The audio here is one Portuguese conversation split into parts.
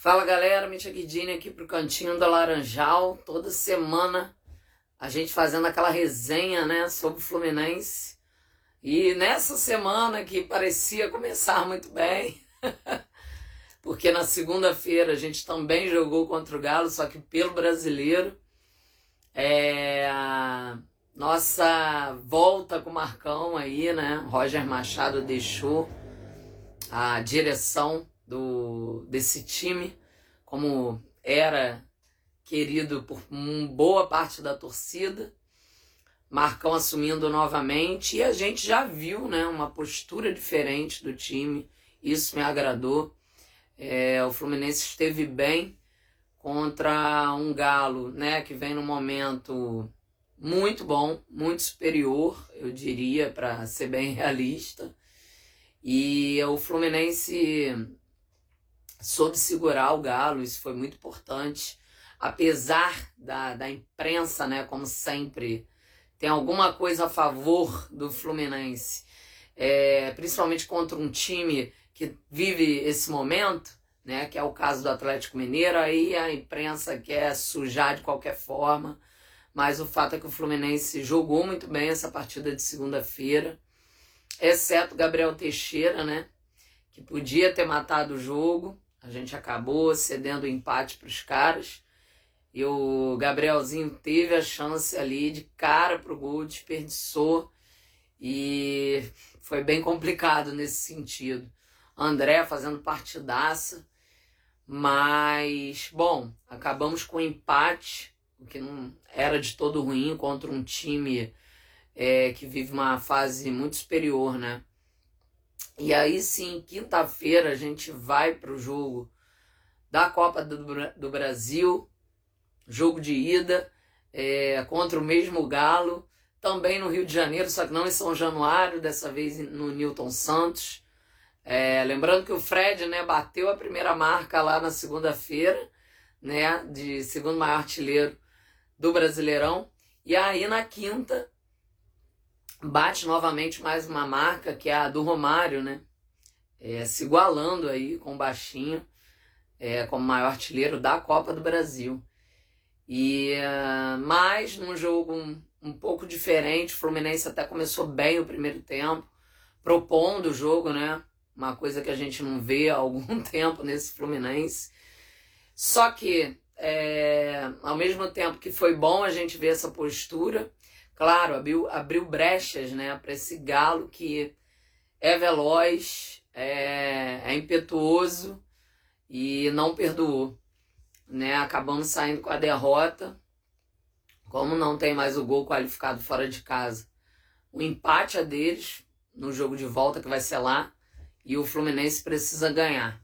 Fala galera, Mitya Guidini aqui pro Cantinho do Laranjal. Toda semana a gente fazendo aquela resenha né, sobre o Fluminense. E nessa semana que parecia começar muito bem, porque na segunda-feira a gente também jogou contra o Galo, só que pelo brasileiro. É, nossa volta com o Marcão aí, né? Roger Machado deixou a direção do, desse time, como era querido por boa parte da torcida. Marcão assumindo novamente e a gente já viu né, uma postura diferente do time, isso me agradou. É, o Fluminense esteve bem contra um Galo né, que vem num momento muito bom, muito superior, eu diria, para ser bem realista. E o Fluminense soube segurar o Galo, isso foi muito importante. Apesar da, da imprensa, né, como sempre, tem alguma coisa a favor do Fluminense, é, principalmente contra um time que vive esse momento, né, que é o caso do Atlético Mineiro, aí a imprensa quer sujar de qualquer forma, mas o fato é que o Fluminense jogou muito bem essa partida de segunda-feira, exceto Gabriel Teixeira, né, que podia ter matado o jogo, a gente acabou cedendo o empate para os caras. E o Gabrielzinho teve a chance ali de cara pro gol, desperdiçou. E foi bem complicado nesse sentido. André fazendo partidaça. Mas, bom, acabamos com o empate, o que não era de todo ruim contra um time é, que vive uma fase muito superior, né? E aí sim, quinta-feira a gente vai para o jogo da Copa do, do Brasil, jogo de ida é, contra o mesmo Galo, também no Rio de Janeiro, só que não em São Januário, dessa vez no Newton Santos. É, lembrando que o Fred né, bateu a primeira marca lá na segunda-feira, né, de segundo maior artilheiro do Brasileirão. E aí na quinta bate novamente mais uma marca, que é a do Romário, né? É, se igualando aí com o Baixinho, é, como maior artilheiro da Copa do Brasil. E uh, mais num jogo um, um pouco diferente, o Fluminense até começou bem o primeiro tempo, propondo o jogo, né? Uma coisa que a gente não vê há algum tempo nesse Fluminense. Só que, é, ao mesmo tempo que foi bom a gente ver essa postura, claro, abriu, abriu brechas né, para esse galo que é veloz, é, é impetuoso e não perdoou. Né? Acabamos saindo com a derrota. Como não tem mais o gol qualificado fora de casa, o empate é deles no jogo de volta que vai ser lá e o Fluminense precisa ganhar.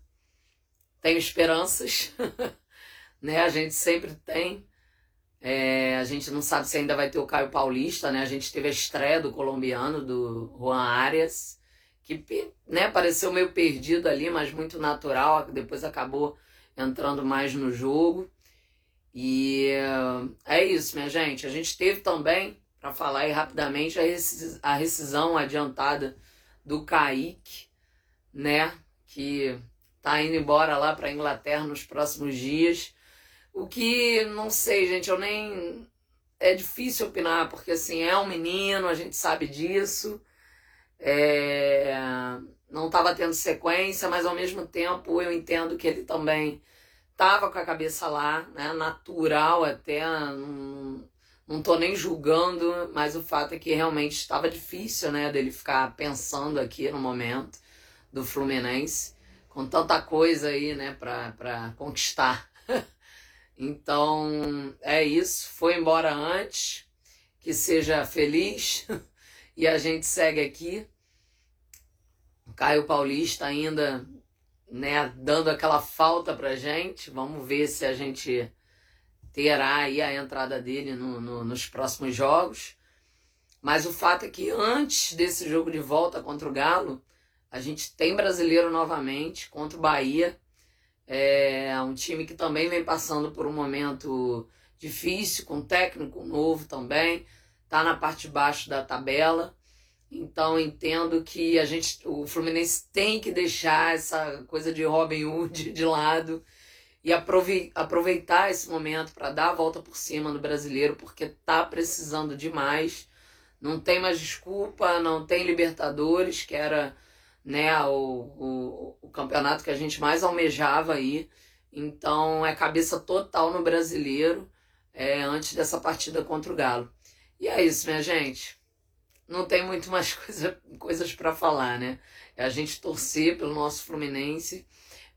Tenho esperanças, né? A gente sempre tem, é, a gente não sabe se ainda vai ter o Caio Paulista, né? A gente teve a estreia do colombiano, do Juan Arias, que né, pareceu meio perdido ali, mas muito natural, depois acabou entrando mais no jogo. E é isso, minha gente. A gente teve também, para falar aí rapidamente, a rescisão adiantada do Kaique, né? Que tá indo embora lá para Inglaterra nos próximos dias. O que, não sei, gente, eu nem. É difícil opinar, porque assim, é um menino, a gente sabe disso. É... Não estava tendo sequência, mas ao mesmo tempo eu entendo que ele também estava com a cabeça lá, né? Natural até. Não, não tô nem julgando, mas o fato é que realmente estava difícil, né? Dele ficar pensando aqui no momento do Fluminense, com tanta coisa aí, né, para conquistar. Então é isso. Foi embora antes. Que seja feliz. e a gente segue aqui. Caio Paulista ainda, né, dando aquela falta pra gente. Vamos ver se a gente terá aí a entrada dele no, no, nos próximos jogos. Mas o fato é que antes desse jogo de volta contra o Galo, a gente tem brasileiro novamente contra o Bahia. É um time que também vem passando por um momento difícil, com técnico novo também, tá na parte de baixo da tabela. Então entendo que a gente, o Fluminense tem que deixar essa coisa de Robin Hood de lado e aproveitar esse momento para dar a volta por cima no brasileiro, porque tá precisando demais. Não tem mais desculpa, não tem Libertadores, que era né, o, o, o campeonato que a gente mais almejava aí. Então é cabeça total no brasileiro é, antes dessa partida contra o Galo. E é isso, minha gente. Não tem muito mais coisa, coisas para falar, né? É a gente torcer pelo nosso Fluminense,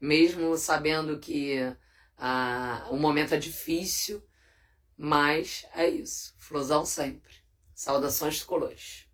mesmo sabendo que ah, o momento é difícil, mas é isso. Flusão sempre. Saudações tricolores.